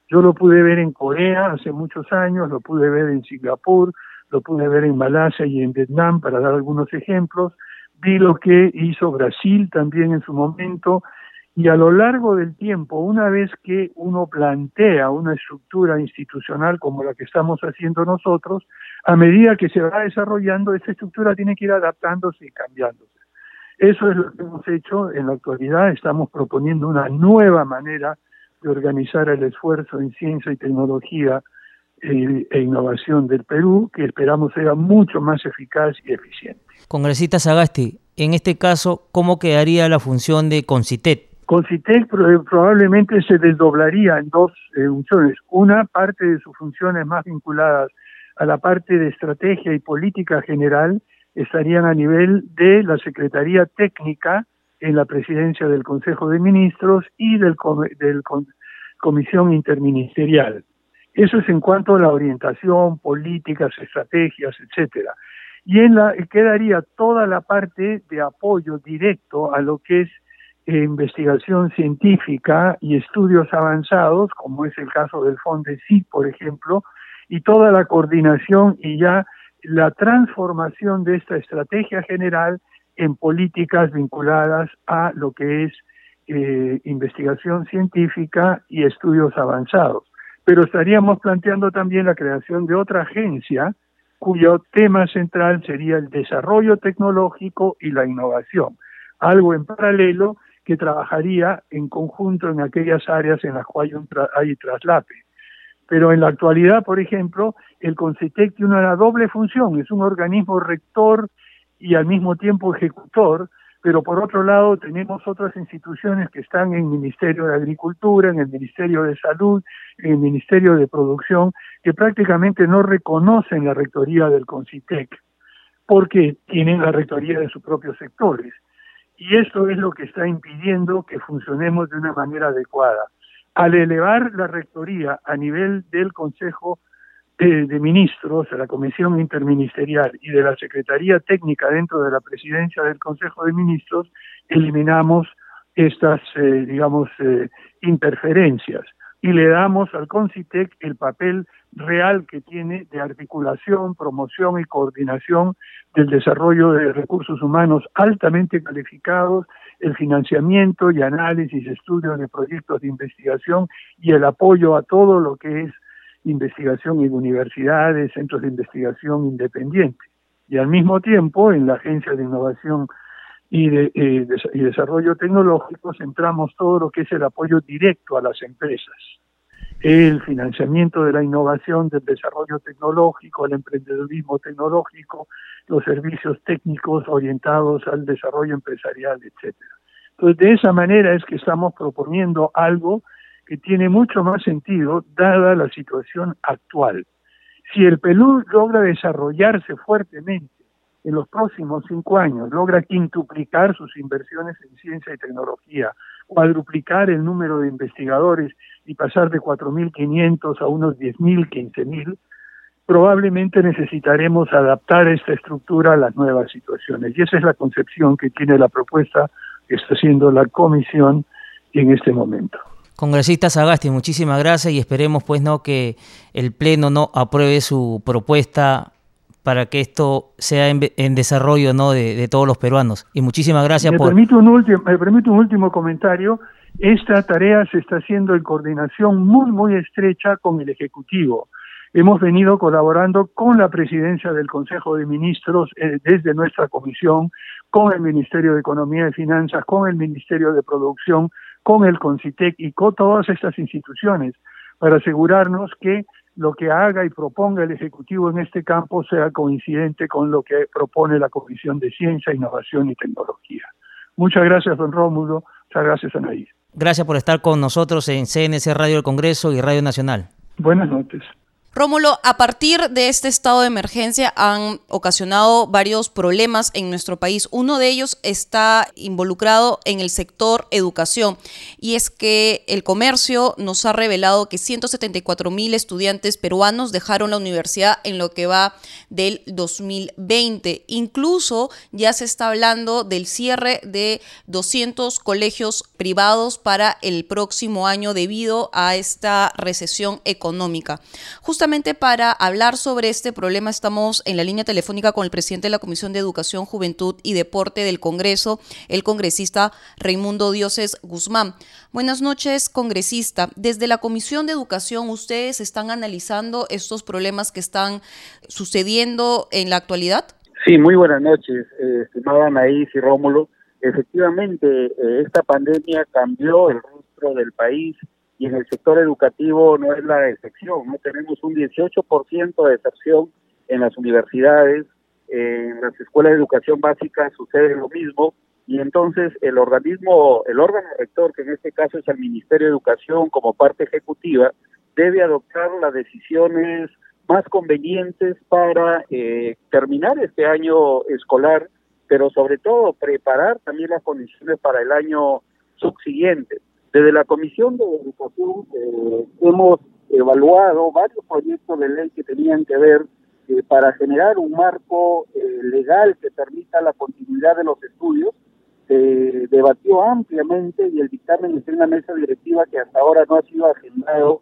Yo lo pude ver en Corea hace muchos años, lo pude ver en Singapur, lo pude ver en Malasia y en Vietnam, para dar algunos ejemplos. Vi lo que hizo Brasil también en su momento, y a lo largo del tiempo, una vez que uno plantea una estructura institucional como la que estamos haciendo nosotros, a medida que se va desarrollando, esa estructura tiene que ir adaptándose y cambiándose. Eso es lo que hemos hecho en la actualidad. Estamos proponiendo una nueva manera de organizar el esfuerzo en ciencia y tecnología eh, e innovación del Perú, que esperamos sea mucho más eficaz y eficiente. Congresista Sagasti, en este caso, ¿cómo quedaría la función de CONCITET? CITEC probablemente se desdoblaría en dos eh, funciones. Una parte de sus funciones más vinculadas a la parte de estrategia y política general estarían a nivel de la Secretaría Técnica en la presidencia del Consejo de Ministros y del, del Comisión Interministerial. Eso es en cuanto a la orientación, políticas, estrategias, etcétera. Y en la quedaría toda la parte de apoyo directo a lo que es investigación científica y estudios avanzados, como es el caso del FONDECIT, por ejemplo, y toda la coordinación y ya la transformación de esta estrategia general en políticas vinculadas a lo que es eh, investigación científica y estudios avanzados. Pero estaríamos planteando también la creación de otra agencia cuyo tema central sería el desarrollo tecnológico y la innovación, algo en paralelo que trabajaría en conjunto en aquellas áreas en las cuales hay, traslape. Pero en la actualidad, por ejemplo, el CONCITEC tiene una doble función, es un organismo rector y al mismo tiempo ejecutor, pero por otro lado tenemos otras instituciones que están en el Ministerio de Agricultura, en el Ministerio de Salud, en el Ministerio de Producción, que prácticamente no reconocen la rectoría del CONCITEC, porque tienen la rectoría de sus propios sectores. Y esto es lo que está impidiendo que funcionemos de una manera adecuada. Al elevar la rectoría a nivel del Consejo de, Ministros, de la Comisión Interministerial y de la Secretaría Técnica dentro de la presidencia del Consejo de Ministros, eliminamos estas, eh, digamos, eh, interferencias y le damos al CONCITEC el papel real que tiene de articulación, promoción y coordinación del desarrollo de recursos humanos altamente calificados, el financiamiento y análisis, estudios de proyectos de investigación y el apoyo a todo lo que es investigación en universidades, centros de investigación independientes. Y al mismo tiempo, en la Agencia de Innovación y, de, eh, Desarrollo Tecnológico, centramos todo lo que es el apoyo directo a las empresas el financiamiento de la innovación, del desarrollo tecnológico, el emprendedurismo tecnológico, los servicios técnicos orientados al desarrollo empresarial, etcétera. Entonces, de esa manera es que estamos proponiendo algo que tiene mucho más sentido dada la situación actual. Si el Perú logra desarrollarse fuertemente en los próximos cinco años, logra quintuplicar sus inversiones en ciencia y tecnología, cuadruplicar el número de investigadores y pasar de 4.500 a unos 10.000, 15.000, probablemente necesitaremos adaptar esta estructura a las nuevas situaciones. Y esa es la concepción que tiene la propuesta que está haciendo la comisión en este momento. Congresista Sagasti, muchísimas gracias y esperemos pues no que el pleno no apruebe su propuesta para que esto sea en, desarrollo ¿no? de, todos los peruanos. Y muchísimas gracias me por... Permito un último, me permito un último comentario. Esta tarea se está haciendo en coordinación muy, muy estrecha con el Ejecutivo. Hemos venido colaborando con la presidencia del Consejo de Ministros eh, desde nuestra comisión, con el Ministerio de Economía y Finanzas, con el Ministerio de Producción, con el CONCITEC y con todas estas instituciones para asegurarnos que lo que haga y proponga el Ejecutivo en este campo sea coincidente con lo que propone la Comisión de Ciencia, Innovación y Tecnología. Muchas gracias, don Rómulo. Muchas gracias, Anaí. Gracias por estar con nosotros en CNC Radio del Congreso y Radio Nacional. Buenas noches. Rómulo, a partir de este estado de emergencia han ocasionado varios problemas en nuestro país. Uno de ellos está involucrado en el sector educación y es que el comercio nos ha revelado que 174 mil estudiantes peruanos dejaron la universidad en lo que va del 2020. Incluso ya se está hablando del cierre de 200 colegios privados para el próximo año debido a esta recesión económica justamente para hablar sobre este problema estamos en la línea telefónica con el presidente de la Comisión de Educación, Juventud y Deporte del Congreso, el congresista Raimundo Dioses Guzmán. Buenas noches, congresista. Desde la Comisión de Educación, ¿ustedes están analizando estos problemas que están sucediendo en la actualidad? Sí, muy buenas noches, eh, estimada Anaís y Rómulo. Efectivamente, eh, esta pandemia cambió el rostro del país y en el sector educativo no es la excepción, no tenemos un 18% de deserción en las universidades, en las escuelas de educación básica sucede lo mismo y entonces el organismo, el órgano rector, que en este caso es el Ministerio de Educación como parte ejecutiva, debe adoptar las decisiones más convenientes para eh, terminar este año escolar, pero sobre todo preparar también las condiciones para el año subsiguiente. Desde la Comisión de Educación eh, hemos evaluado varios proyectos de ley que tenían que ver eh, para generar un marco eh, legal que permita la continuidad de los estudios. Se debatió ampliamente y el dictamen está en la mesa directiva que hasta ahora no ha sido agendado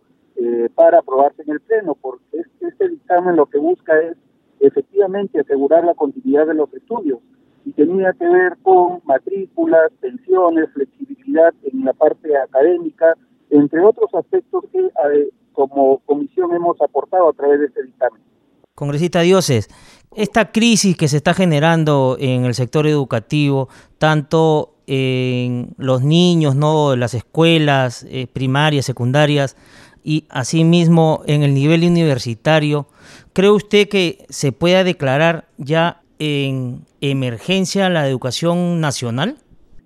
para aprobarse en el Pleno, porque este, este dictamen lo que busca es efectivamente asegurar la continuidad de los estudios y tenía que ver con matrículas, pensiones, flexibilidad en la parte académica, entre otros aspectos que como comisión hemos aportado a través de este dictamen. Congresista Dioses, esta crisis que se está generando en el sector educativo, tanto en los niños, no, las escuelas eh, primarias, secundarias y asimismo en el nivel universitario, ¿cree usted que se pueda declarar ya en emergencia la educación nacional?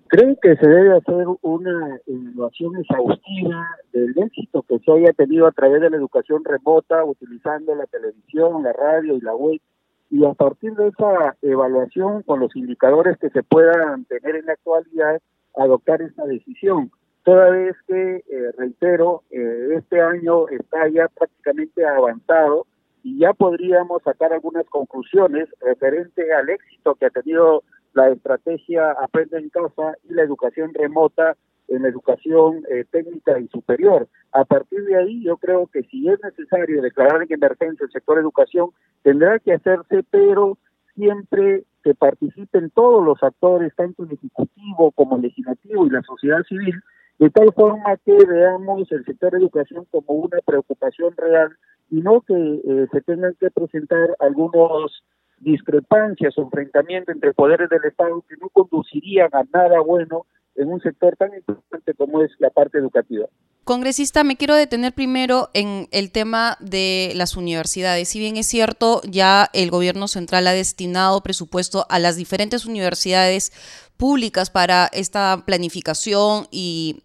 Creo que se debe hacer una evaluación exhaustiva del éxito que se haya tenido a través de la educación remota, utilizando la televisión, la radio y la web, y a partir de esa evaluación, con los indicadores que se puedan tener en la actualidad, adoptar esta decisión. Toda vez que, eh, reitero, eh, este año está ya prácticamente avanzado, y ya podríamos sacar algunas conclusiones referente al éxito que ha tenido la estrategia Aprende en Casa y la educación remota en la educación eh, técnica y superior. A partir de ahí, yo creo que si es necesario declarar en emergencia el sector educación, tendrá que hacerse, pero siempre que participen todos los actores, tanto el ejecutivo como el legislativo y la sociedad civil, de tal forma que veamos el sector educación como una preocupación real y no que eh, se tengan que presentar algunos discrepancias o enfrentamientos entre poderes del Estado que no conducirían a nada bueno en un sector tan importante como es la parte educativa. Congresista, me quiero detener primero en el tema de las universidades. Si bien es cierto, ya el gobierno central ha destinado presupuesto a las diferentes universidades públicas para esta planificación y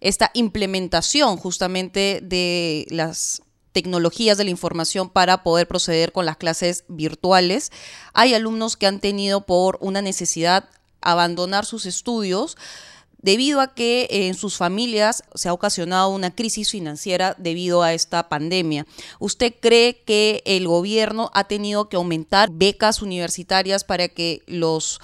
esta implementación justamente de las tecnologías de la información para poder proceder con las clases virtuales. Hay alumnos que han tenido por una necesidad abandonar sus estudios debido a que en sus familias se ha ocasionado una crisis financiera debido a esta pandemia. ¿Usted cree que el gobierno ha tenido que aumentar becas universitarias para que los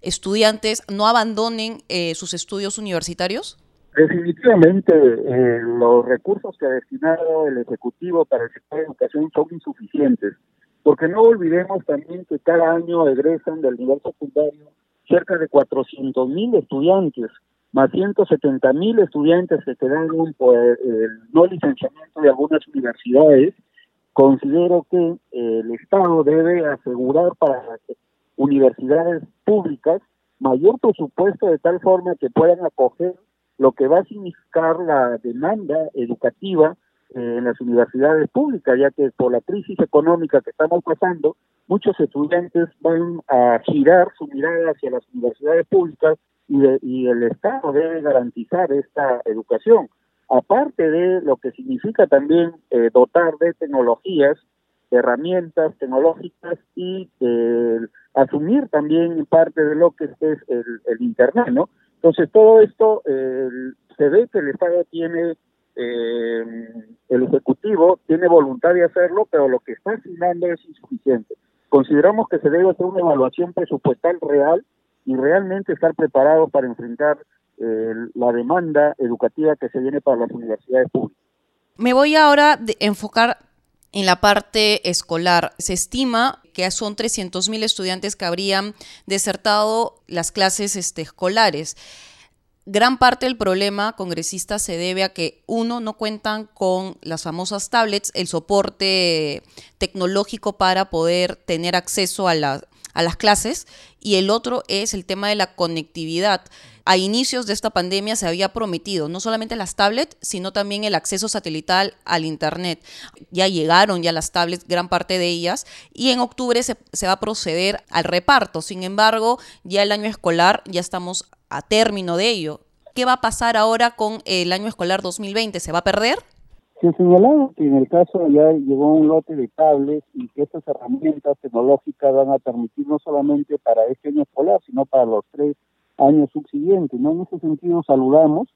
estudiantes no abandonen eh, sus estudios universitarios? Definitivamente, eh, los recursos que ha destinado el Ejecutivo para el sector de educación son insuficientes, porque no olvidemos también que cada año egresan del nivel secundario cerca de 400 mil estudiantes, más 170 mil estudiantes que quedaron por el no licenciamiento de algunas universidades. Considero que eh, el Estado debe asegurar para las universidades públicas mayor presupuesto de tal forma que puedan acoger lo que va a significar la demanda educativa eh, en las universidades públicas, ya que por la crisis económica que estamos pasando, muchos estudiantes van a girar su mirada hacia las universidades públicas y, el Estado debe garantizar esta educación. Aparte de lo que significa también eh, dotar de tecnologías, herramientas tecnológicas y eh, asumir también parte de lo que es el, Internet, ¿no? Entonces todo esto se ve que el Estado tiene eh, el Ejecutivo tiene voluntad de hacerlo, pero lo que está asignando es insuficiente. Consideramos que se debe hacer una evaluación presupuestal real y realmente estar preparados para enfrentar eh, la demanda educativa que se viene para las universidades públicas. Me voy ahora a enfocar en la parte escolar. Se estima que son 300.000 estudiantes que habrían desertado las clases este, escolares. Gran parte del problema, congresista, se debe a que, uno, no cuentan con las famosas tablets, el soporte tecnológico para poder tener acceso a, a las clases, y el otro es el tema de la conectividad. A inicios de esta pandemia se había prometido no solamente las tablets, sino también el acceso satelital al Internet. Ya llegaron ya las tablets, gran parte de ellas, y en octubre se, se va a proceder al reparto. Sin embargo, ya el año escolar ya estamos a término de ello. ¿Qué va a pasar ahora con el año escolar 2020? ¿Se va a perder? Se ha señalado que en el caso ya llegó un lote de tablets y que estas herramientas tecnológicas van a permitir no solamente para este año escolar, sino para los tres años subsiguientes. ¿no? En ese sentido saludamos,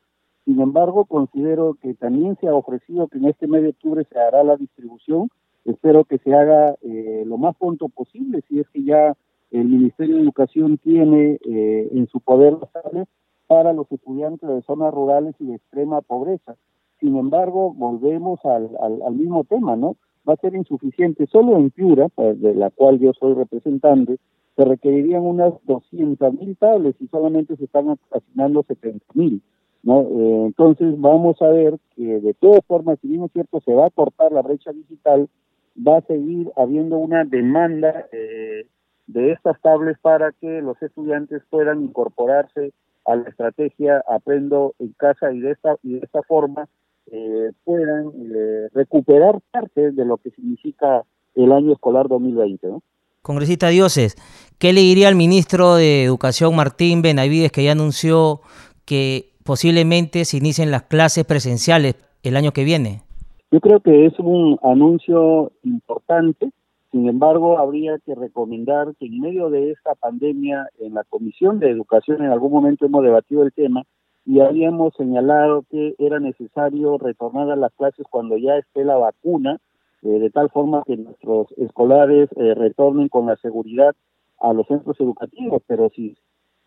sin embargo considero que también se ha ofrecido que en este mes de octubre se hará la distribución, espero que se haga eh, lo más pronto posible, si es que ya el Ministerio de Educación tiene eh, en su poder las para los estudiantes de zonas rurales y de extrema pobreza. Sin embargo, volvemos al, al, mismo tema, ¿no? Va a ser insuficiente. Solo en Piura, de la cual yo soy representante, se requerirían unas 200 mil tablets y solamente se están asignando 70 mil. ¿no? Eh, entonces vamos a ver que de todas formas, si bien es cierto, se va a cortar la brecha digital, va a seguir habiendo una demanda eh, de estas tablets para que los estudiantes puedan incorporarse a la estrategia Aprendo en casa y de esta, y de esta forma eh, puedan eh, recuperar parte de lo que significa el año escolar 2020. ¿no? Congresista Dioses, ¿qué le diría al ministro de Educación Martín Benavides que ya anunció que posiblemente se inicien las clases presenciales el año que viene? Yo creo que es un anuncio importante sin embargo, habría que recomendar que en medio de esta pandemia, en la Comisión de Educación en algún momento hemos debatido el tema y habíamos señalado que era necesario retornar a las clases cuando ya esté la vacuna, eh, de tal forma que nuestros escolares eh, retornen con la seguridad a los centros educativos, pero si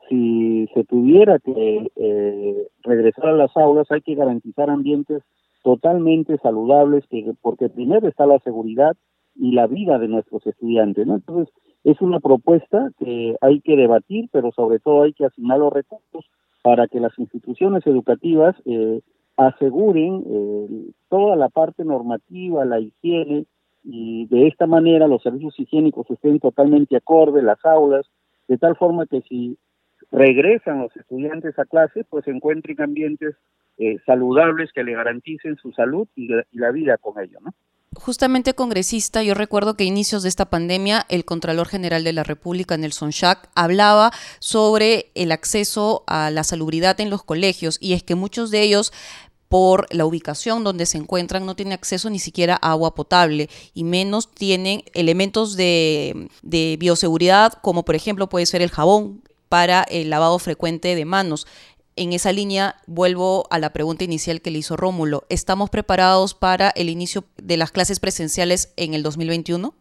si se tuviera que eh, regresar a las aulas hay que garantizar ambientes totalmente saludables que porque primero está la seguridad y la vida de nuestros estudiantes. ¿no? Entonces, es una propuesta que hay que debatir, pero sobre todo hay que asignar los recursos para que las instituciones educativas eh, aseguren eh, toda la parte normativa, la higiene, y de esta manera los servicios higiénicos estén totalmente acorde, las aulas, de tal forma que si regresan los estudiantes a clase, pues encuentren ambientes eh, saludables que le garanticen su salud y, y la vida con ellos, ¿no? Justamente congresista, yo recuerdo que a inicios de esta pandemia el Contralor General de la República, Nelson Schack, hablaba sobre el acceso a la salubridad en los colegios y es que muchos de ellos por la ubicación donde se encuentran no tienen acceso ni siquiera a agua potable y menos tienen elementos de, de bioseguridad como por ejemplo puede ser el jabón para el lavado frecuente de manos en esa línea vuelvo a la pregunta inicial que le hizo Rómulo. ¿Estamos preparados para el inicio de las clases presenciales en el 2021?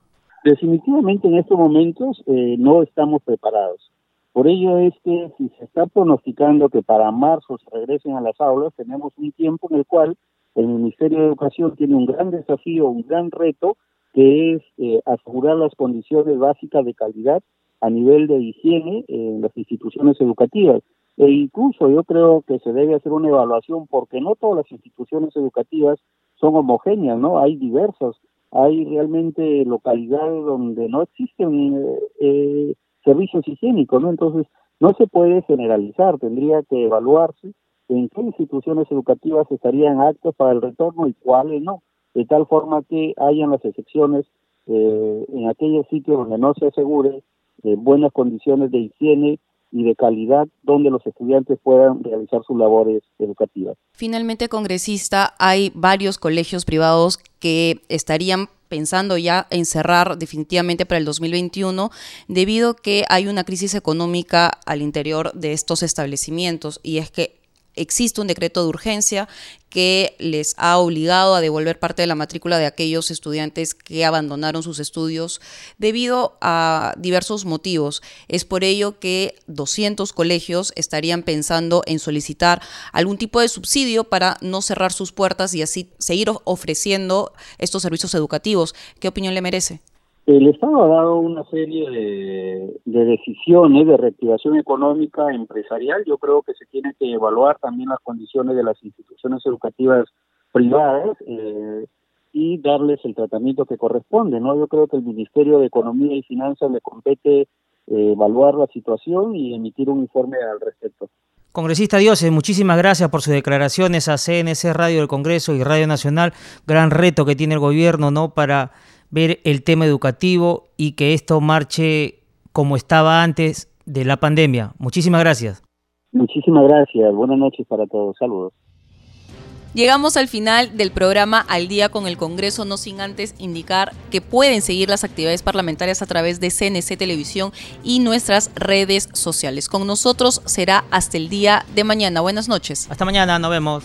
Definitivamente en estos momentos eh, no estamos preparados. Por ello es que si se está pronosticando que para marzo se regresen a las aulas, tenemos un tiempo en el cual el Ministerio de Educación tiene un gran desafío, un gran reto, que es eh, asegurar las condiciones básicas de calidad a nivel de higiene en las instituciones educativas. E incluso yo creo que se debe hacer una evaluación porque no todas las instituciones educativas son homogéneas, ¿no? Hay diversas, hay realmente localidades donde no existen eh, eh, servicios higiénicos, ¿no? Entonces, no se puede generalizar, tendría que evaluarse en qué instituciones educativas estarían aptas para el retorno y cuáles no, de tal forma que hayan las excepciones eh, en aquellos sitios donde no se asegure eh, buenas condiciones de higiene y de calidad donde los estudiantes puedan realizar sus labores educativas. Finalmente, congresista, hay varios colegios privados que estarían pensando ya en cerrar definitivamente para el 2021 debido a que hay una crisis económica al interior de estos establecimientos y es que existe un decreto de urgencia que les ha obligado a devolver parte de la matrícula de aquellos estudiantes que abandonaron sus estudios debido a diversos motivos. Es por ello que 200 colegios estarían pensando en solicitar algún tipo de subsidio para no cerrar sus puertas y así seguir ofreciendo estos servicios educativos. ¿Qué opinión le merece? El Estado ha dado una serie de, decisiones de reactivación económica empresarial. Yo creo que se tiene que evaluar también las condiciones de las instituciones educativas privadas eh, y darles el tratamiento que corresponde. No, yo creo que el Ministerio de Economía y Finanzas le compete eh, evaluar la situación y emitir un informe al respecto. Congresista Dioses, muchísimas gracias por sus declaraciones a CNC Radio del Congreso y Radio Nacional. Gran reto que tiene el gobierno, ¿no? Para ver el tema educativo y que esto marche como estaba antes de la pandemia. Muchísimas gracias. Muchísimas gracias. Buenas noches para todos. Saludos. Llegamos al final del programa Al día con el Congreso, no sin antes indicar que pueden seguir las actividades parlamentarias a través de CNC Televisión y nuestras redes sociales. Con nosotros será hasta el día de mañana. Buenas noches. Hasta mañana, nos vemos.